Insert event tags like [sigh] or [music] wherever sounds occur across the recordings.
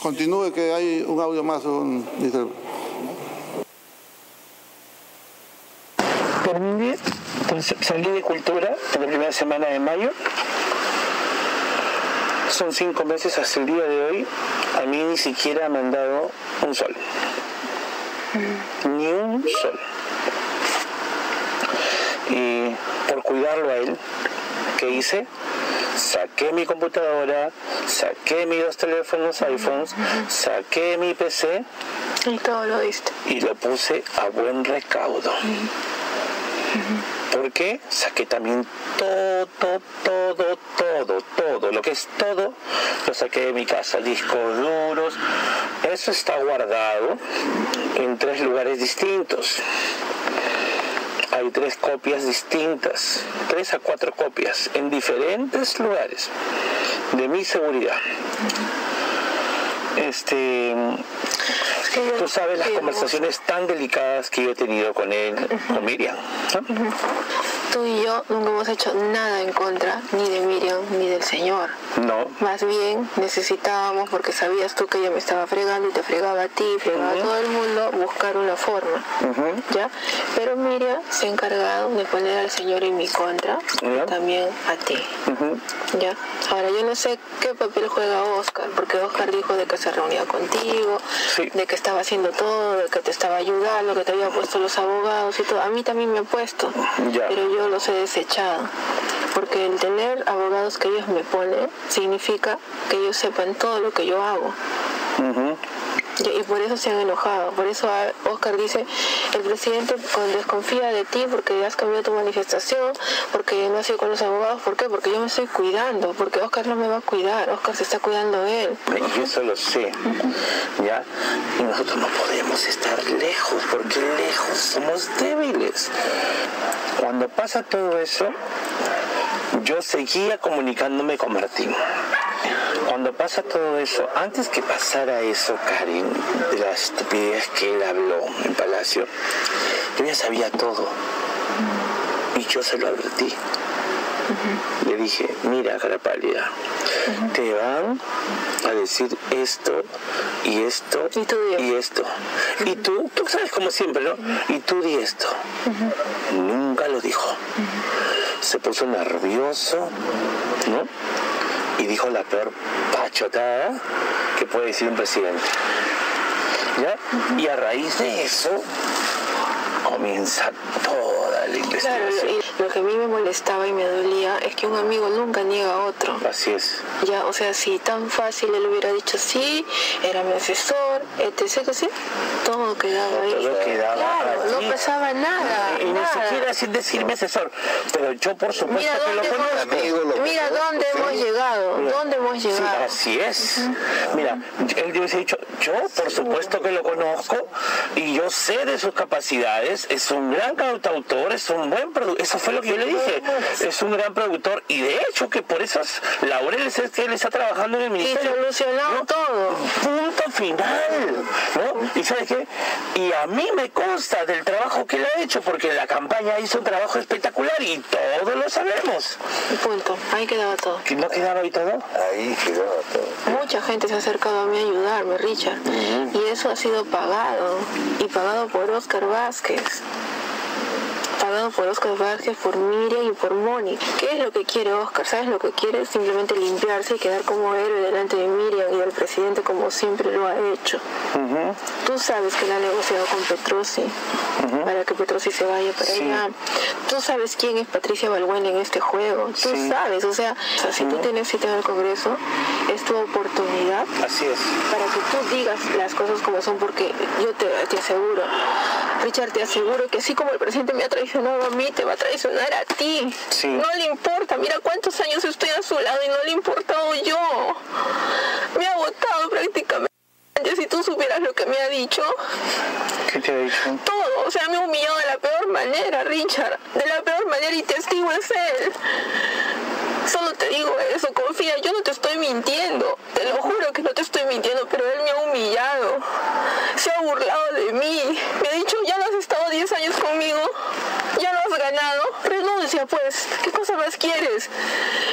Continúe que hay un audio más, un. Terminé, pues, salí de cultura en la primera semana de mayo. Son cinco meses hasta el día de hoy. A mí ni siquiera me han dado un sol. Ni un sol. Y por cuidarlo a él, ¿qué hice? Saqué mi computadora, saqué mis dos teléfonos iPhones, saqué mi PC Y todo lo diste. y lo puse a buen recaudo. ¿Por qué? Saqué también todo, todo, todo, todo, lo que es todo, lo saqué de mi casa, discos duros. Eso está guardado en tres lugares distintos. Hay tres copias distintas, tres a cuatro copias en diferentes lugares de mi seguridad. Este, Es que yo Tú sabes las conversaciones tan delicadas que yo he tenido con él, con Miriam. ¿no? Tú y yo nunca hemos hecho nada en contra ni de Miriam ni del Señor. No. Más bien necesitábamos, porque sabías tú que ella me estaba fregando y te fregaba a ti, fregaba a todo el mundo, buscar una forma. Ujú. ¿Ya? Pero Miriam se ha encargado de poner al Señor en mi contra, Ya. también a ti. ¿Ya? Ahora yo no sé qué papel juega Oscar, porque Oscar dijo de que se reunía contigo, Sí. de que estaba haciendo todo, de que te estaba ayudando, que te había puesto los abogados y todo. A mí también me ha puesto, Ya. pero yo los he desechado. Porque el tener abogados que ellos me ponen significa que ellos sepan todo lo que yo hago. Y por eso se han enojado. Por eso a- Oscar dice, el presidente con- desconfía de ti porque has cambiado tu manifestación, porque no has ido con los abogados. ¿Por qué? Porque yo me estoy cuidando, porque Oscar no me va a cuidar, Oscar se está cuidando él. Y eso lo sé. ¿Ya? Y nosotros no podemos estar lejos, porque lejos somos débiles. Cuando pasa todo eso, yo seguía comunicándome con Martín. Cuando pasa todo eso, antes que pasara eso, Karen, de la estupidez que él habló en Palacio, yo ya sabía todo. Y yo se lo advertí. Le dije, mira, cara pálida, te van a decir esto y esto Y esto. Y tú, tú sabes como siempre, ¿no? Y tú di esto. Nunca lo dijo. Se puso nervioso, ¿no? Y dijo la peor pachotada que puede decir un presidente. ¿Ya? Y a raíz de eso comienza toda la Claro, investigación. y lo que a mí me molestaba y me dolía es que un amigo nunca niega a otro. Así es. Ya, o sea, si tan fácil él hubiera dicho sí, era mi asesor, etc, que sí, todo quedaba ahí. Todo quedaba claro, allí. no pasaba nada. Y ni nada. siquiera sin decirme asesor. Pero yo por supuesto Mira que lo conozco. Amigo, lo mira conozco, dónde sí. hemos llegado, Mira. dónde hemos Sí, llegado. así es. Mira, él hubiese dicho, yo por supuesto que lo conozco y yo sé de sus capacidades, es un gran cantautor, es un buen productor, eso fue lo que yo le dije, es un gran productor y de hecho que por esos laureles es que él está trabajando en el Y ministerio. solucionado ¿no? todo. Punto final, ¿no? Y sabes qué? Y a mí me consta del trabajo que él ha hecho, porque la campaña hizo un trabajo espectacular y todos lo sabemos. Punto. Ahí quedaba todo. ¿Que ¿No quedaba ahí todo? Ahí quedaba todo. Mucha gente se ha acercado a mí a ayudarme, Richard. Y eso ha sido pagado. Y pagado por Oscar Vázquez. Pagado por Oscar Vázquez, por Miriam y por Moni. ¿Qué es lo que quiere Oscar? ¿Sabes lo que quiere? Simplemente limpiarse y quedar como héroe delante de Miriam y del presidente como siempre lo ha hecho. Tú sabes que él ha negociado con Petrosi para que Petrosi se vaya para Sí. allá. Tú sabes quién es Patricia Balbuena en este juego. Tú Sí. sabes, o sea, o sea, si tú tienes cita en el Congreso, es tu oportunidad Así es. para que tú digas las cosas como son, porque yo te, te aseguro, Richard, te aseguro que así como el presidente me ha traicionado a mí, te va a traicionar a ti. Sí. No le importa, mira cuántos años estoy a su lado y no le he importado yo. Me ha votado prácticamente. Si tú supieras lo que me ha dicho, ¿Qué te ha dicho? todo, o sea, me ha humillado de la peor manera, Richard, de la peor manera y testigo es él. Solo te digo eso, confía, yo no te estoy mintiendo, te lo juro que no te estoy mintiendo, pero él me ha humillado, se ha burlado de mí, me ha dicho, ya no has estado 10 años conmigo, renuncia pues, ¿qué cosa más quieres?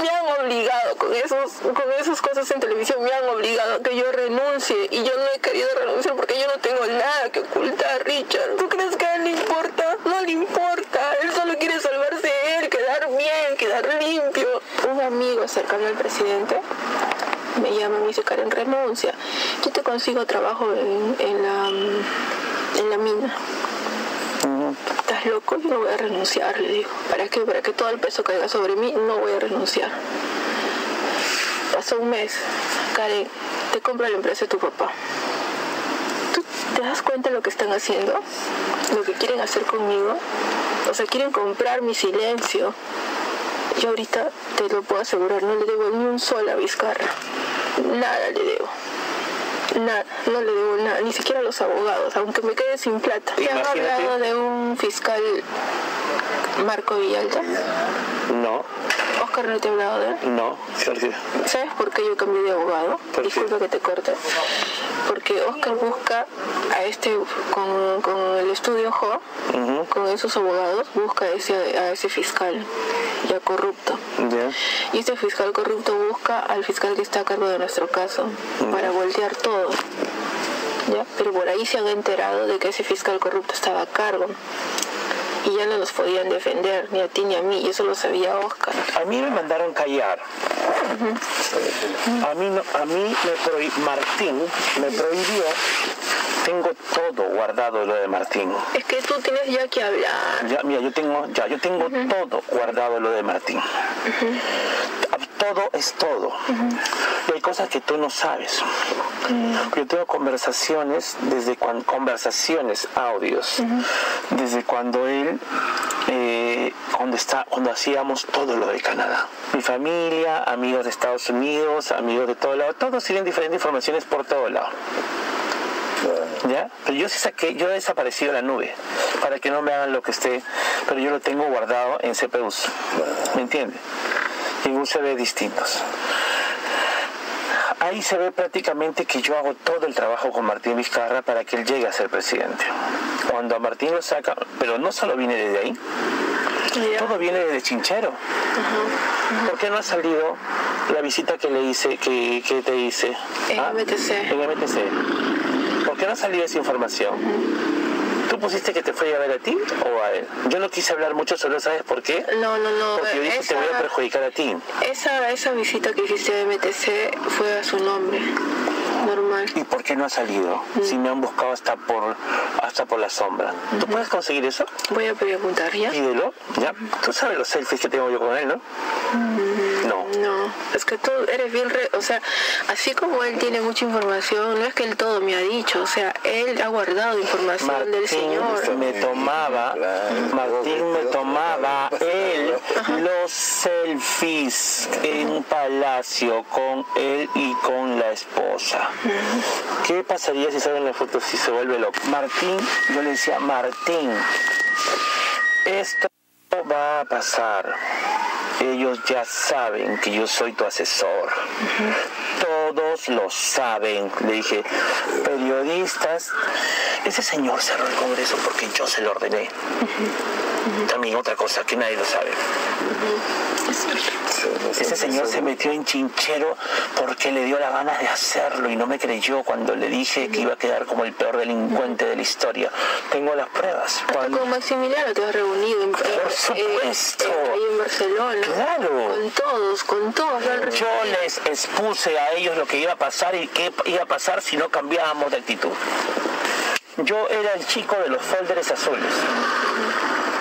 Me han obligado con, esos, con esas cosas en televisión, me han obligado a que yo renuncie y yo no he querido renunciar porque yo no tengo nada que ocultar, Richard. ¿Tú crees que a él le importa? No le importa. Él solo quiere salvarse él, quedar bien, quedar limpio. Un amigo cercano al presidente me llama y me dice, Karen, renuncia. Yo te consigo trabajo en la, en la mina. ¿Estás loco? No voy a renunciar, le digo. ¿Para qué? Para que todo el peso caiga sobre mí, no voy a renunciar. Pasó un mes. Karen, te compro la empresa de tu papá. ¿Tú te das cuenta de lo que están haciendo? Lo que quieren hacer conmigo. O sea, quieren comprar mi silencio. Yo ahorita te lo puedo asegurar, no le debo ni un sol a. Nada le debo. Nada, no le debo nada, ni siquiera a los abogados, aunque me quede sin plata. ¿Te Imagínate. hablado de un fiscal Marco Villalta? No, Oscar no te ha hablado de él. no. ¿Sabes por qué yo cambié de abogado? Disculpa que te corte. Porque Oscar busca a este, con, con el estudio JO, con esos abogados, busca a ese, a ese fiscal ya corrupto. ya. Y este fiscal corrupto busca al fiscal que está a cargo de nuestro caso para voltear todo. ¿Ya? Pero por ahí se han enterado de que ese fiscal corrupto estaba a cargo. Y ya no nos podían defender, ni a ti ni a mí, y eso lo sabía Oscar. A mí me mandaron callar. A mí, no, a mí me Martín me prohibió. Tengo todo guardado lo de Martín. Es que tú tienes ya que hablar. Ya, mira, yo tengo, ya, yo tengo todo guardado lo de Martín. Todo es todo. Y hay cosas que tú no sabes. Yo tengo conversaciones desde cuando conversaciones, audios, desde cuando él, eh, cuando está, cuando hacíamos todo lo de Canadá. Mi familia, amigos de Estados Unidos, amigos de todo lado, todos tienen diferentes informaciones por todo lado. ¿Ya? Pero yo sí saqué, yo he desaparecido de la nube para que no me hagan lo que esté, pero yo lo tengo guardado en CPUs. ¿Me entiendes? En USB distintos. Ahí se ve prácticamente que yo hago todo el trabajo con Martín Vizcarra para que él llegue a ser presidente. Cuando a Martín lo saca, pero no solo viene desde ahí, todo viene desde Chinchero. ¿Por qué no ha salido la visita que le hice, que, que te hice? En MTC. En MTC. ¿Por qué no ha salido esa información? ¿Tú pusiste que te fue a ver a ti o a él? Yo no quise hablar mucho eso, ¿sabes por qué? No, no, no. Porque yo dije, te voy a Esa, perjudicar a ti. esa, esa visita que hiciste a MTC fue a su nombre. Normal. ¿Y por qué no ha salido? Si me han buscado hasta por hasta por la sombra. ¿Tú puedes conseguir eso? Voy a preguntar ya. Pídelo, ya. Tú sabes los selfies que tengo yo con él, ¿no? No. No, es que tú eres bien, re- o sea, así como él tiene mucha información, no es que él todo me ha dicho, o sea, él ha guardado información del Señor. me tomaba, Martín me tomaba él los selfies en palacio con él y con la esposa. ¿Qué pasaría si salen las fotos si se vuelve loco? Martín, yo le decía, Martín, esto va a pasar. Ellos ya saben que yo soy tu asesor. Todos lo saben. Le dije, periodistas, ese señor cerró el Congreso porque yo se lo ordené. También otra cosa que nadie lo sabe. Ese señor se metió en chinchero porque le dio la gana de hacerlo y no me creyó cuando le dije que iba a quedar como el peor delincuente de la historia. Tengo las pruebas. Cuando- con Maximiliano te has reunido en, Por supuesto. ahí en Barcelona. Claro. Con todos, con todos. Yo les expuse a ellos lo que iba a pasar y qué iba a pasar si no cambiábamos de actitud. Yo era el chico de los folders azules.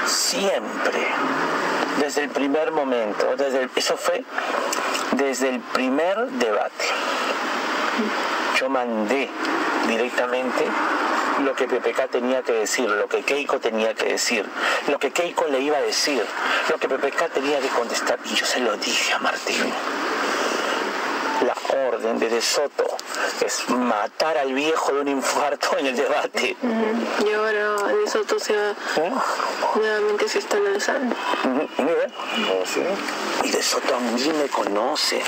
Siempre. Desde el primer momento. Desde eso fue desde el primer debate. Yo mandé directamente lo que PPK tenía que decir, lo que Keiko tenía que decir, lo que Keiko le iba a decir, lo que PPK tenía que contestar. Y yo se lo dije a Martín. Orden de De Soto es matar al viejo de un infarto en el debate. Y ahora de Soto se va- ¿Eh? nuevamente se está lanzando. Mira. Y De Soto a mí me conoce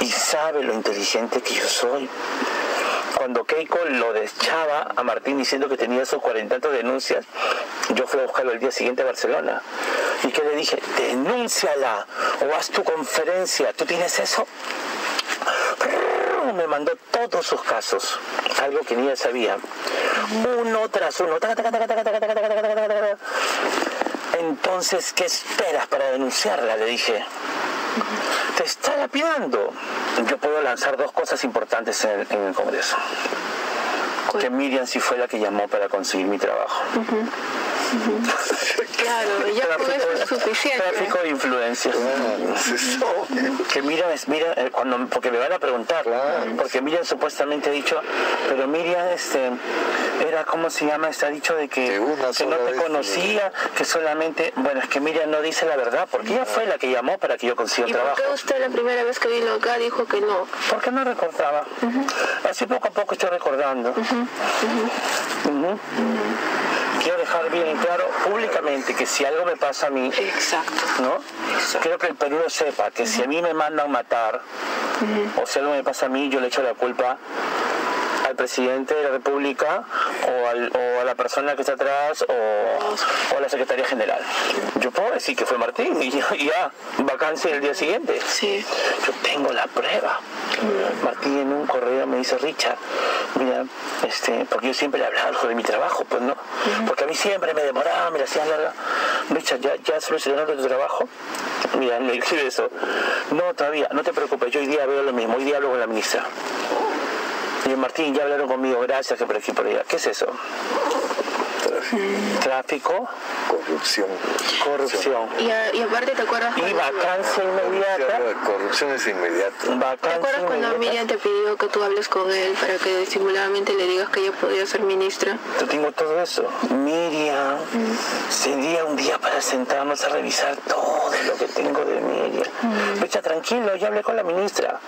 y sabe lo inteligente que yo soy. Cuando Keiko lo deschaba a Martín diciendo que tenía sus cuarenta y tantas denuncias, yo fui a buscarlo el día siguiente a Barcelona. ¿Y qué le dije? Denúnciala o haz tu conferencia. ¿Tú tienes eso? Mandó todos sus casos, algo que ni ella sabía. Uno tras uno. Entonces, ¿qué esperas para denunciarla? Le dije. Te está lapidando. Yo puedo lanzar dos cosas importantes en, en el Congreso. Que Miriam sí fue la que llamó para conseguir mi trabajo. Claro, ya con eso es suficiente. Tráfico de influencias. que Miriam es Miriam, eh, cuando, porque me van a preguntar, porque Miriam supuestamente ha dicho, pero Miriam este era como se llama, está dicho de que, Que una que no te vez, conocía, que solamente, bueno, es que Miriam no dice la verdad, porque ella fue la que llamó para que yo consiga ¿Y por trabajo. qué usted la primera vez que vino acá dijo que no? Porque no recordaba. Así poco a poco estoy recordando. Quiero dejar bien claro públicamente que si algo me pasa a mí, Exacto. ¿no? Quiero que el Perú lo sepa, que si a mí me mandan matar, o si algo me pasa a mí, yo le echo la culpa presidente de la República o, al- o a la persona que está atrás o, o a la secretaria general. Yo puedo decir que fue Martín y ya, ya, vacancia el día siguiente. Sí. Yo tengo la prueba. Martín en un correo me dice, Richard, mira, este, porque yo siempre le hablaba algo de mi trabajo, pues no, porque a mí siempre me demoraba, me la hacían larga. Richard, ¿ya, ya solucionaron tu trabajo? Mira, me escribe eso. No, todavía, no te preocupes, yo hoy día veo lo mismo, hoy día hablo con la ministra. Yo, Martín, ya hablaron conmigo, gracias, que por aquí por allá. ¿Qué es eso? Tráfico, Corrupción. corrupción. Y, a- y aparte, ¿te acuerdas Y vacancia inmediata. Corrupción es inmediata. ¿te Vacancia acuerdas cuando inmediata. Miriam te pidió que tú hables con él para que disimuladamente le digas que ella podía ser ministra? Yo tengo todo eso. Miriam, sería un día para sentarnos a revisar todo lo que tengo de Miriam. Lucha, tranquilo, ya hablé con la ministra.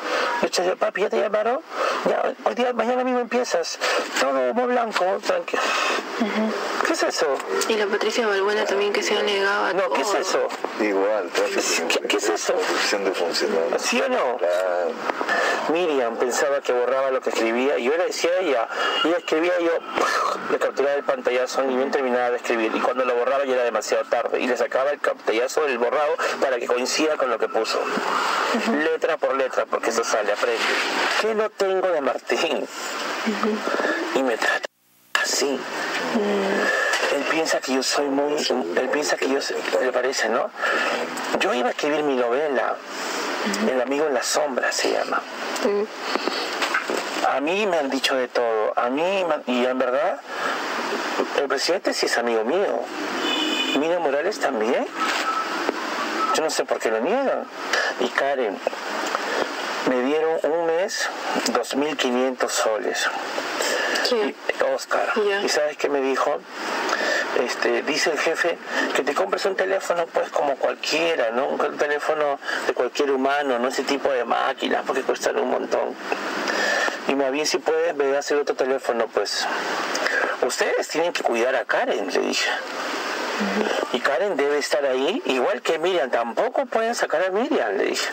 Lucha, yo, papi, ¿ya te llamaron? Ya, hoy día, mañana mismo empiezas. Todo humo blanco, tranquilo. ¿Qué es eso? Y la Patricia Balbuena también que se ha negado a No, ¿qué es todo. eso? Igual, tráfico. ¿Qué- qué es eso? De funcionarios. ¿Sí o no? Claro. Miriam pensaba que borraba lo que escribía y yo le decía a ella, y ella escribía y yo le capturaba el pantallazo y bien terminaba de escribir y cuando lo borraba ya era demasiado tarde y le sacaba el pantallazo del borrado para que coincida con lo que puso. Letra por letra, porque eso sale, aprende. ¿Qué no tengo de Martín? Y me trata así. Él piensa que yo soy muy, él piensa que yo, le parece, ¿no? Yo iba a escribir mi novela, El amigo en la sombra se llama. A mí me han dicho de todo, a mí, y en verdad, el presidente sí es amigo mío. Miriam Morales también. Yo no sé por qué lo niegan. Y Karen, me dieron un mes 2.500 soles. Sí. Oscar. Ya. ¿Y sabes qué me dijo? Este, dice el jefe que te compres un teléfono pues como cualquiera, ¿no? Un teléfono de cualquier humano, no ese tipo de máquinas porque cuestan un montón. Y más bien si puedes, a hacer otro teléfono, pues. Ustedes tienen que cuidar a Karen, le dije. Y Karen debe estar ahí, igual que Miriam, tampoco pueden sacar a Miriam, le dije.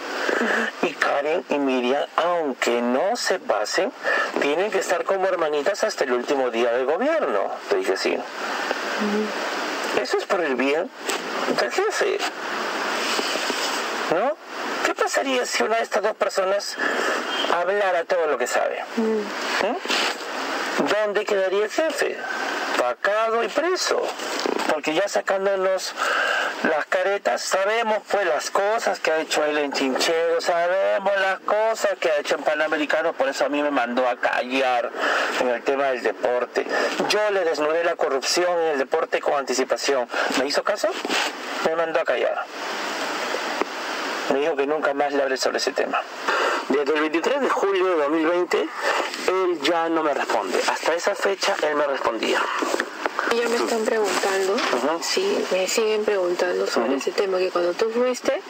Y Karen y Miriam, aunque no se pasen, tienen que estar como hermanitas hasta el último día del gobierno, le dije sí. Eso es por el bien del jefe. ¿No? ¿Qué pasaría si una de estas dos personas hablara todo lo que sabe? ¿Mm? ¿Dónde quedaría el jefe? Vacado y preso. Porque ya sacándonos las caretas, sabemos pues las cosas que ha hecho él en Chinchero, sabemos las cosas que ha hecho en Panamericano, por eso a mí me mandó a callar en el tema del deporte. Yo le desnudé la corrupción en el deporte con anticipación. ¿Me hizo caso? Me mandó a callar. Me dijo que nunca más le hable sobre ese tema. Desde el 23 de julio de 2020, él ya no me responde. Hasta esa fecha, él me respondía. Ya me están preguntando, Ajá. sí, me siguen preguntando sobre ese tema, que cuando tú fuiste,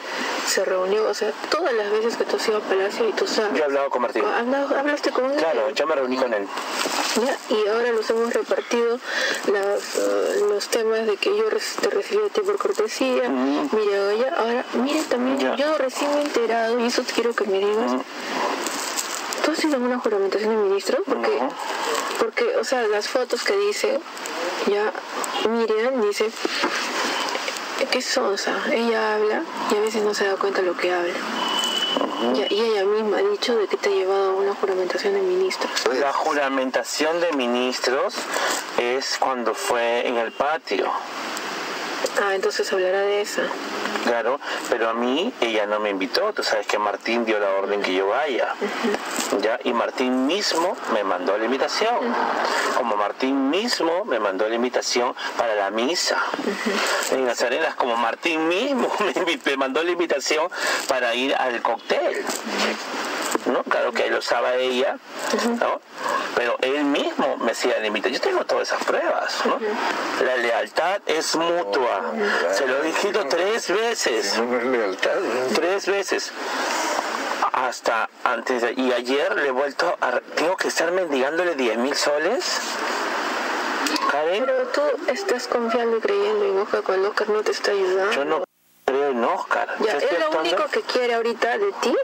se reunió, o sea, todas las veces que tú has ido a Palacio y tú sabes, Yo he hablado con Martín. hablaste con él, Claro, yo me reuní con él. ¿ya? y ahora nos hemos repartido las, eh, los temas de que yo te recibí a ti por cortesía, mira, ella, ahora, mire también, Ya. yo recién me he enterado, y eso quiero que me digas, ¿tú has sido una juramentación de ministro? Porque, No. porque, o sea, las fotos que dice, ya Miriam dice, que es sonsa. Ella habla y a veces no se da cuenta de lo que habla. Ya- y ella misma ha dicho de que te ha llevado a una juramentación de ministros. La juramentación de ministros es cuando fue en el patio. Ah, entonces hablará de esa. Claro, pero a mí ella no me invitó. Tú sabes que Martín dio la orden que yo vaya. ¿Ya? Y Martín mismo me mandó la invitación. Como Martín mismo me mandó la invitación para la misa. En las arenas, como Martín mismo [laughs] me, mandó la invitación para ir al cóctel. ¿No? Claro que lo sabe ella, ¿no? Pero él mismo me hacía la invitación. Yo tengo todas esas pruebas, ¿no? La lealtad es mutua. Se lo he dicho tres veces. Tres veces. Hasta antes de... Y ayer le he vuelto a... Tengo que estar mendigándole 10 mil soles. Karen, Pero tú estás confiando y creyendo en Oscar cuando Oscar no te está ayudando. yo no Oscar. Ya, es lo actuando- único que quiere ahorita de ti,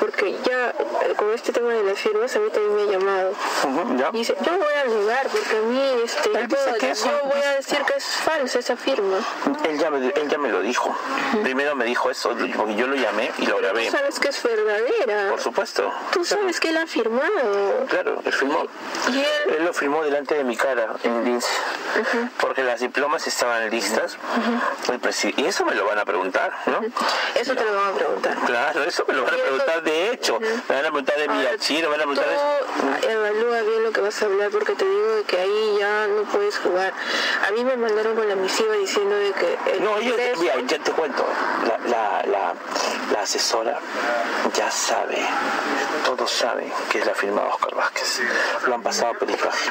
porque ya eh, con este tema de las firmas a mí también me ha llamado. Y dice, yo voy a negar porque a mí este, Él dice yo- que eso- yo voy a decir que es falsa esa firma. Él ya, me, él ya me lo dijo. Primero me dijo eso, porque yo lo llamé y lo grabé. Tú sabes que es verdadera. Por supuesto. Tú sabes que él ha firmado. Claro, él filmó. Y él, Él lo filmó delante de mi cara en Porque las diplomas estaban listas. El presi- y eso me lo van a preguntar, ¿no? eso te lo van a preguntar. Claro, eso me lo van a preguntar de hecho. Me van a preguntar de achiro, me van a preguntar de... Evalúa bien lo que vas a hablar porque te digo de que ahí ya no puedes jugar. A mí me mandaron con la misiva diciendo de que el No, yo, Congreso- mira, ya te cuento, la, la, la, la asesora ya sabe, todos saben que es la firma de Oscar Vázquez. Lo han pasado a perifaje.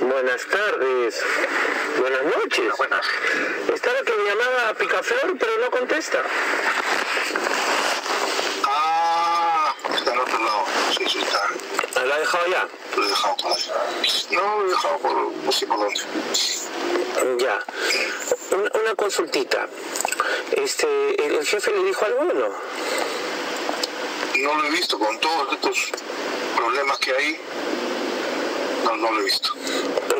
Buenas tardes. Buenas noches. Buenas. Está la que me llamaba Picaflor, pero no contesta. Ah, está en otro lado. Sí, sí, está. ¿La ha dejado ya? Lo he dejado por ahí. No, lo he dejado por no sé por dónde. Ya. Una, una consultita. Este, ¿el, el jefe le dijo algo o no? No lo he visto con todos estos problemas que hay. No, no lo he visto.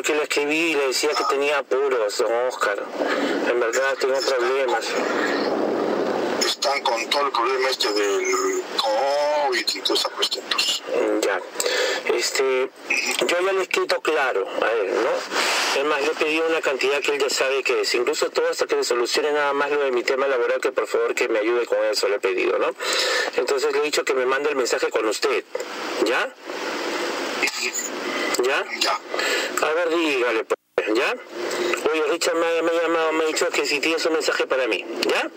Porque le escribí y le decía que tenía apuros, don Oscar. En verdad tengo problemas. Están con todo el problema este del COVID y toda esa cuestión. Pues, Ya. Este, yo ya le he escrito claro a él, ¿no? Además, le he pedido una cantidad que él ya sabe que es. Incluso todo hasta que le solucione nada más lo de mi tema laboral, que por favor que me ayude con eso, le he pedido, ¿no? Entonces le he dicho que me mande el mensaje con usted. ¿Ya? ¿Ya? ya. A ver, dígale, pues, ¿ya? Oye, Richard me ha, me ha llamado, me ha dicho que si tienes un mensaje para mí, ¿ya?